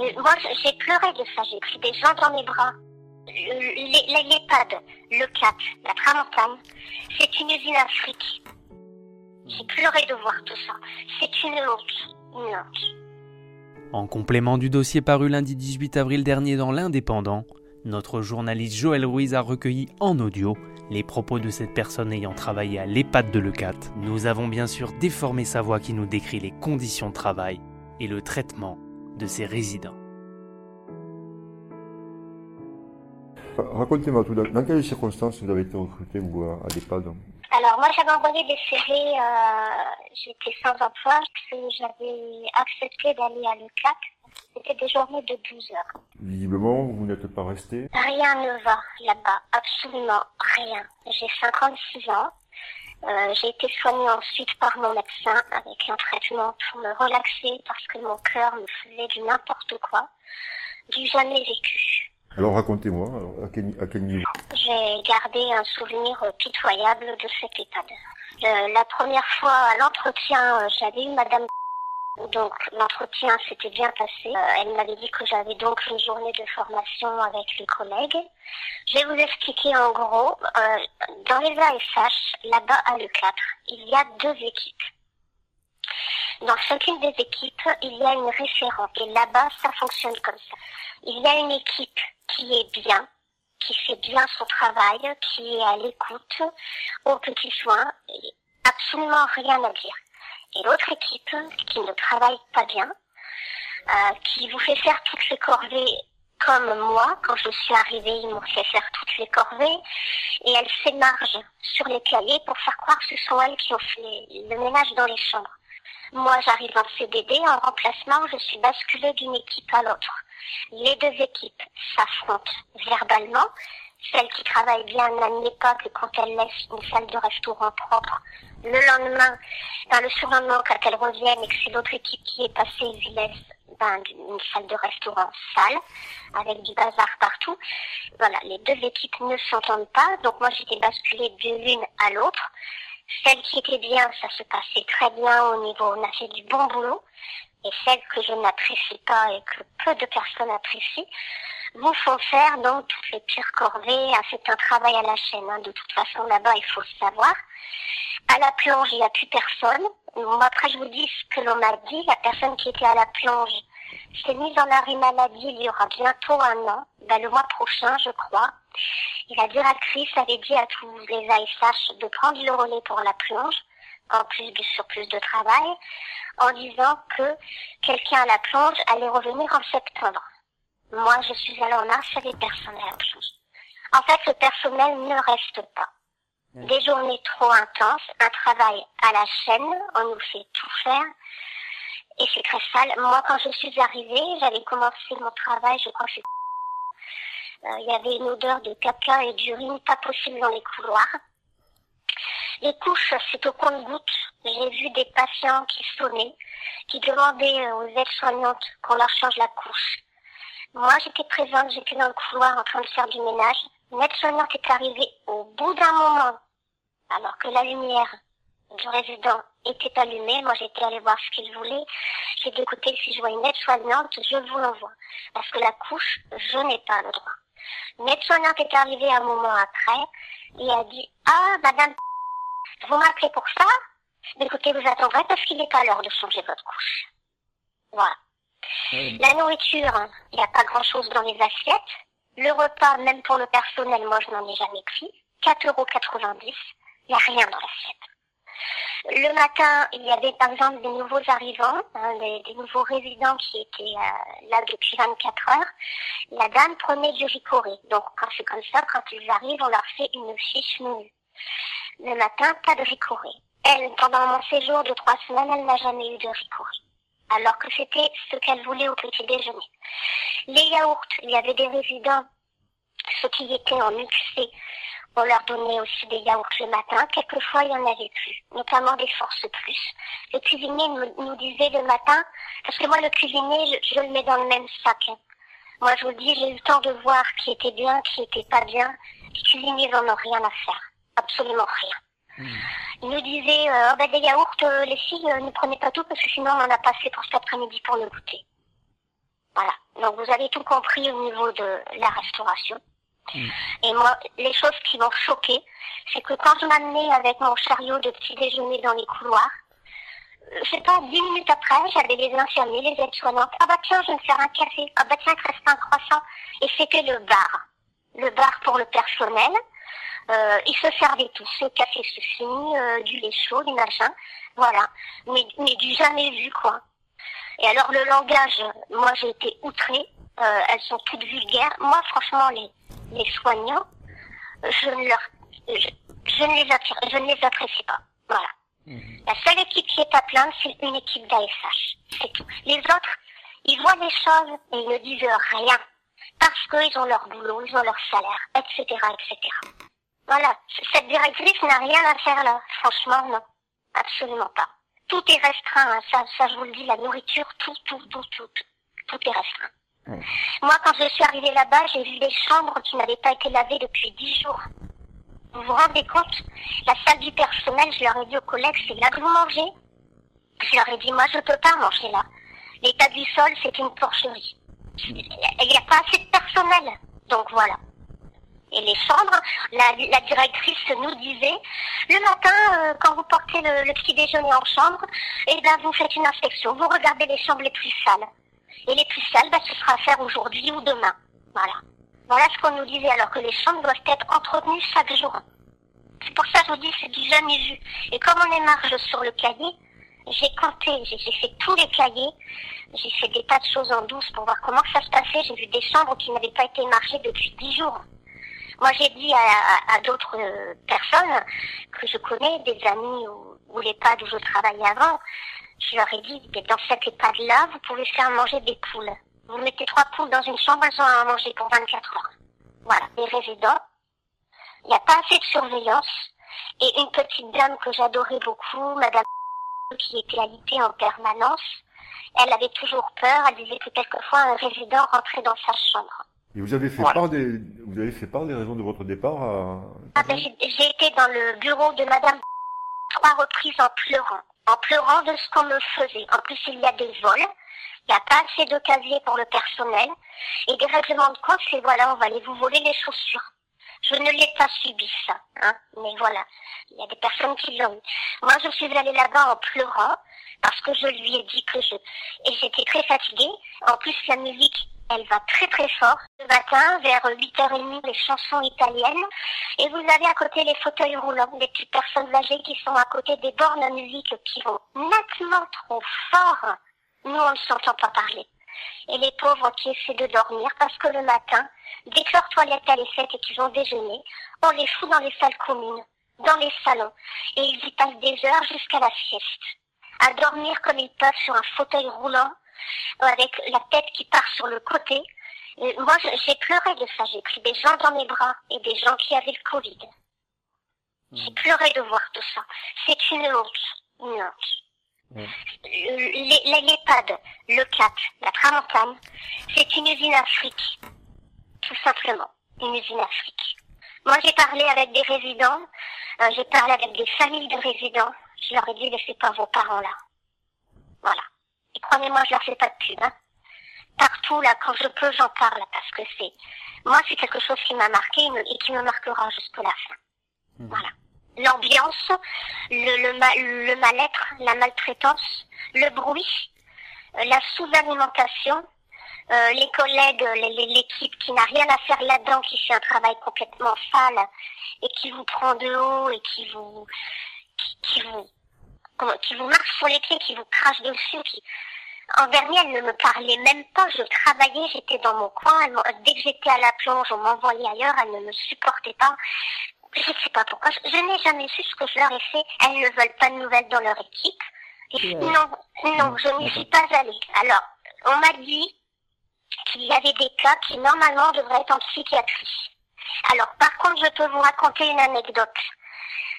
Moi, j'ai pleuré de ça. J'ai pris des gens dans mes bras. L'EHPAD, le CAP, la Tramontane, c'est une usine afrique. J'ai pleuré de voir tout ça. C'est une honte. Une honte. En complément du dossier paru lundi 18 avril dernier dans l'Indépendant, notre journaliste Joël Ruiz a recueilli en audio les propos de cette personne ayant travaillé à l'EHPAD de Lecat. Nous avons bien sûr déformé sa voix qui nous décrit les conditions de travail et le traitement de ses résidents. Racontez-moi tout dans quelles circonstances vous avez été recruté vous, à l'EHPAD Alors moi j'avais envoyé des CV, euh, j'étais sans emploi, parce que j'avais accepté d'aller à l'ECAC c'était des journées de 12 heures. Visiblement, vous n'êtes pas resté Rien ne va là-bas, absolument rien. J'ai 56 ans. Euh, j'ai été soignée ensuite par mon médecin avec un traitement pour me relaxer parce que mon cœur me faisait du n'importe quoi, du jamais vécu. Alors racontez-moi, à quel, à quel niveau J'ai gardé un souvenir pitoyable de cet état. Euh, la première fois à l'entretien, euh, j'avais eu Madame donc l'entretien s'était bien passé. Euh, elle m'avait dit que j'avais donc une journée de formation avec les collègues. Je vais vous expliquer en gros. Euh, dans les ASH, là-bas à l'E4, il y a deux équipes. Dans chacune des équipes, il y a une référente. Et là-bas, ça fonctionne comme ça. Il y a une équipe qui est bien, qui fait bien son travail, qui est à l'écoute, au petit soin, absolument rien à dire et l'autre équipe qui ne travaille pas bien, euh, qui vous fait faire toutes les corvées comme moi, quand je suis arrivée, ils m'ont fait faire toutes les corvées et elles s'émargent sur les cahiers pour faire croire que ce sont elles qui ont fait le ménage dans les chambres. Moi, j'arrive en CDD, en remplacement, je suis basculée d'une équipe à l'autre. Les deux équipes s'affrontent verbalement celle qui travaille bien n'admet pas que quand elle laisse une salle de restaurant propre, le lendemain, ben, le surlendemain, quand elle revient et que c'est l'autre équipe qui est passée, ils laissent ben, une salle de restaurant sale, avec du bazar partout. Voilà, les deux équipes ne s'entendent pas, donc moi j'étais basculée de l'une à l'autre. Celle qui était bien, ça se passait très bien au niveau, on a fait du bon boulot. Et celle que je n'apprécie pas et que peu de personnes apprécient, vous font faire donc toutes les pires corvées. Ah, c'est un travail à la chaîne. Hein. De toute façon, là-bas, il faut savoir. À la plonge, il n'y a plus personne. Moi, après, je vous dis ce que l'on m'a dit. La personne qui était à la plonge s'est mise en arrêt maladie il y aura bientôt un an, ben, le mois prochain, je crois. Et la directrice avait dit à tous les ASH de prendre le relais pour la plonge, en plus du surplus de travail, en disant que quelqu'un à la plonge allait revenir en septembre. Moi, je suis allée en marche avec personnel. En fait, le personnel ne reste pas. Des journées trop intenses, un travail à la chaîne, on nous fait tout faire. Et c'est très sale. Moi, quand je suis arrivée, j'avais commencé mon travail, je crois que c'est... Euh, il y avait une odeur de caca et d'urine pas possible dans les couloirs. Les couches, c'est au compte-gouttes. J'ai vu des patients qui sonnaient, qui demandaient aux aides-soignantes qu'on leur change la couche. Moi, j'étais présente, j'étais dans le couloir en train de faire du ménage. L'aide-soignante est arrivée au bout d'un moment, alors que la lumière du résident était allumée. Moi, j'étais allée voir ce qu'il voulait. J'ai dit, écoutez, si je vois une aide-soignante, je vous l'envoie. Parce que la couche, je n'ai pas le droit. Une aide-soignante est arrivée un moment après et a dit, ah, madame, vous m'appelez pour ça? Écoutez, vous attendrez parce qu'il n'est pas l'heure de changer votre couche. Voilà. La nourriture, il n'y a pas grand-chose dans les assiettes. Le repas, même pour le personnel, moi je n'en ai jamais pris. 4,90 euros. Il n'y a rien dans l'assiette. Le matin, il y avait par exemple des nouveaux arrivants, hein, des, nouveaux résidents qui étaient euh, là depuis 24 heures. La dame prenait du ricoré. Donc quand c'est comme ça, quand ils arrivent, on leur fait une fiche menu. Le matin, pas de ricoré. Elle, pendant mon séjour de trois semaines, elle n'a jamais eu de ricoré alors que c'était ce qu'elle voulait au petit déjeuner. Les yaourts, il y avait des résidents, ceux qui étaient en UQC, on leur donnait aussi des yaourts le matin. Quelquefois, il y en avait plus, notamment des forces plus. Le cuisinier nous, disait le matin, parce que moi, le cuisinier, je, le mets dans le même sac. Hein. Moi, je vous dis, j'ai eu le temps de voir qui était bien, qui était pas bien. Les cuisiniers n'en ont rien à faire. Absolument rien. Hmm. Il nous disait, euh, ben, des yaourts, euh, les filles, euh, ne prenez pas tout parce que sinon on en a pas fait pour cet après-midi pour le goûter. Voilà. Donc vous avez tout compris au niveau de la restauration. Et moi, les choses qui m'ont choqué, c'est que quand je m'amenais avec mon chariot de petit déjeuner dans les couloirs, euh, je sais pas, dix minutes après, j'avais les infirmiers, les aides-soignantes. Ah bah tiens, je vais me faire un café. Ah bah tiens, il reste un croissant. Et c'était le bar. Le bar pour le personnel. Euh, ils se servaient tous. Le café suffit, euh, du lait chaud, du machin. Voilà. Mais, mais du jamais vu, quoi. Et alors le langage, moi j'ai été outrée. Euh, elles sont toutes vulgaires. Moi, franchement, les, les soignants, je ne leur, je, je ne les attire, je ne les apprécie pas. Voilà. La seule équipe qui est à plaindre, c'est une équipe d'ASH. C'est tout. Les autres, ils voient les choses et ils ne disent rien. Parce qu'ils ont leur boulot, ils ont leur salaire, etc., etc. Voilà. Cette directrice n'a rien à faire là. Franchement, non. Absolument pas. Tout est restreint, hein. ça, ça je vous le dis, la nourriture, tout, tout, tout, tout, tout, tout est restreint. Moi, quand je suis arrivée là-bas, j'ai vu des chambres qui n'avaient pas été lavées depuis dix jours. Vous vous rendez compte? La salle du personnel, je leur ai dit aux collègues, c'est là que vous mangez Je leur ai dit, moi, je peux pas manger là. L'état du sol, c'est une porcherie. Il n'y a pas assez de personnel. Donc voilà. Et les chambres, la, la directrice nous disait, le matin, euh, quand vous portez le, le petit déjeuner en chambre, eh ben, vous faites une inspection. Vous regardez les chambres les plus sales. Et les plus sales, ben, ce sera à faire aujourd'hui ou demain. Voilà. Voilà ce qu'on nous disait, alors que les chambres doivent être entretenues chaque jour. C'est pour ça que je vous dis, c'est du jamais vu. Et comme on est marge sur le cahier, j'ai compté, j'ai fait tous les cahiers, j'ai fait des tas de choses en douce pour voir comment ça se passait. J'ai vu des chambres qui n'avaient pas été marchées depuis dix jours. Moi, j'ai dit à, à- à d'autres euh, personnes que je connais, des amis ou, ou l'EHPAD où je travaillais avant, je leur ai dit, dans cette EHPAD-là, vous pouvez faire manger des poules. Vous mettez trois poules dans une chambre, elles ont à manger pour 24 heures. Voilà, les résidents. Il n'y a pas assez de surveillance. Et une petite dame que j'adorais beaucoup, Madame qui était alitée en permanence, elle avait toujours peur, elle disait que quelquefois un résident rentrait dans sa chambre. Et vous avez fait Voilà. part des, vous avez fait part des raisons de votre départ à... Ah ben, j'ai j'ai été dans le bureau de Madame trois reprises en pleurant, en pleurant de ce qu'on me faisait. En plus, il y a des vols, il n'y a pas assez de casiers pour le personnel, et des règlements de compte, c'est voilà, on va aller vous voler les chaussures. Je ne l'ai pas subi ça, hein, mais voilà, il y a des personnes qui l'ont eu. Moi, je suis allée là-bas en pleurant, parce que je lui ai dit que je... Et j'étais très fatiguée. En plus, la musique, elle va très très fort. Le matin, vers 8h30, les chansons italiennes. Et vous avez à côté les fauteuils roulants, des petites personnes âgées qui sont à côté des bornes à musique qui vont nettement trop fort. Nous, on ne s'entend pas parler. Et les pauvres qui essaient de dormir parce que le matin, dès que leur toilette elle est faite et qu'ils ont déjeuné, on les fout dans les salles communes, dans les salons. Et ils y passent des heures jusqu'à la sieste. À dormir comme ils peuvent sur un fauteuil roulant, avec la tête qui part sur le côté. Et moi, j'ai pleuré de ça. J'ai pris des gens dans mes bras et des gens qui avaient le Covid. J'ai pleuré de voir tout ça. C'est une honte. Une honte. Le- les- L'EHPAD, le CAT, la Tramontane, c'est une usine fric. Tout simplement. Une usine fric. Moi, j'ai parlé avec des résidents, euh, j'ai parlé avec des familles de résidents. Je leur ai dit, laissez pas vos parents là. Voilà. Et croyez-moi, je leur fais pas de pub. Hein. Partout, là, quand je peux, j'en parle, parce que c'est... Moi, c'est quelque chose qui m'a marqué et qui me marquera jusqu'à la fin. Voilà. L'ambiance, le, le, ma- le mal-être, la maltraitance, le bruit, euh, la sous-alimentation, euh, les collègues, les- les- l'équipe qui n'a rien à faire là-dedans, qui fait un travail complètement sale et qui vous prend de haut et qui vous, qui, qui vous, comment, qui vous marche sur les pieds, qui vous crache dessus, qui, en dernier, elle ne me parlait même pas. Je travaillais, j'étais dans mon coin. Dès que j'étais à la plonge, on m'envoyait ailleurs. Elle ne me supportait pas. Je ne sais pas pourquoi. Je, n'ai jamais su ce que je leur ai fait. Elles ne veulent pas de nouvelles dans leur équipe. Non, non, je n'y suis pas allée. Alors, on m'a dit qu'il y avait des cas qui normalement devraient être en psychiatrie. Alors, par contre, je peux vous raconter une anecdote.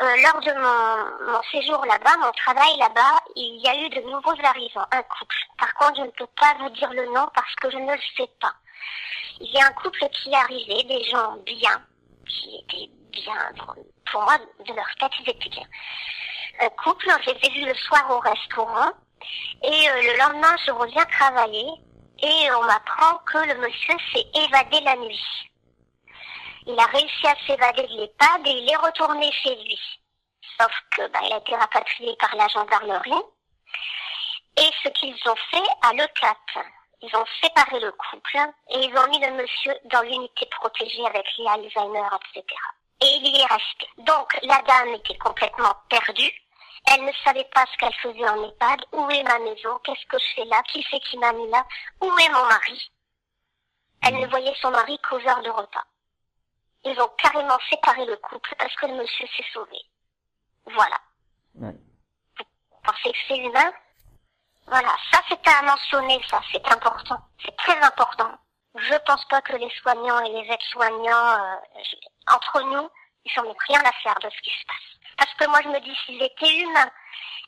Euh, lors de mon, séjour là-bas, mon travail là-bas, il y a eu de nouveaux arrivants, un couple. Par contre, je ne peux pas vous dire le nom parce que je ne le sais pas. Il y a un couple qui est arrivé, des gens bien, qui étaient bien, pour moi, de leur tête, ils étaient bien. Un couple, ai vus le soir au restaurant, et euh, le lendemain, je reviens travailler, et on m'apprend que le monsieur s'est évadé la nuit. Il a réussi à s'évader de l'EHPAD et il est retourné chez lui. Sauf que bah, il a été rapatrié par la gendarmerie. Et ce qu'ils ont fait à l'ECAT, ils ont séparé le couple et ils ont mis le monsieur dans l'unité protégée avec les Alzheimer, etc. Et il y est resté. Donc la dame était complètement perdue. Elle ne savait pas ce qu'elle faisait en EHPAD. Où est ma maison? Qu'est-ce que je fais là? Qui c'est qui m'a mis là? Où est mon mari? Elle ne voyait son mari qu'aux heures de repas. Ils ont carrément séparé le couple parce que le monsieur s'est sauvé. Voilà. Ouais. Vous pensez que c'est humain? Voilà, ça c'est à mentionner, ça c'est important. C'est très important. Je pense pas que les soignants et les aides-soignants, euh, entre nous, ils n'en ont rien à faire de ce qui se passe. Parce que moi je me dis, s'ils étaient humains,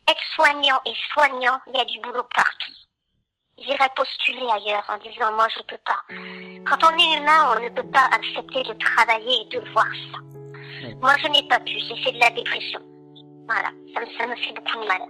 aides-soignants et soignants, il y a du boulot partout. J'irais postuler ailleurs en disant, moi je peux pas. Quand on est humain, on ne peut pas accepter de travailler et de voir ça. Moi je n'ai pas pu, j'ai fait de la dépression. Voilà, ça me, ça me fait beaucoup de mal.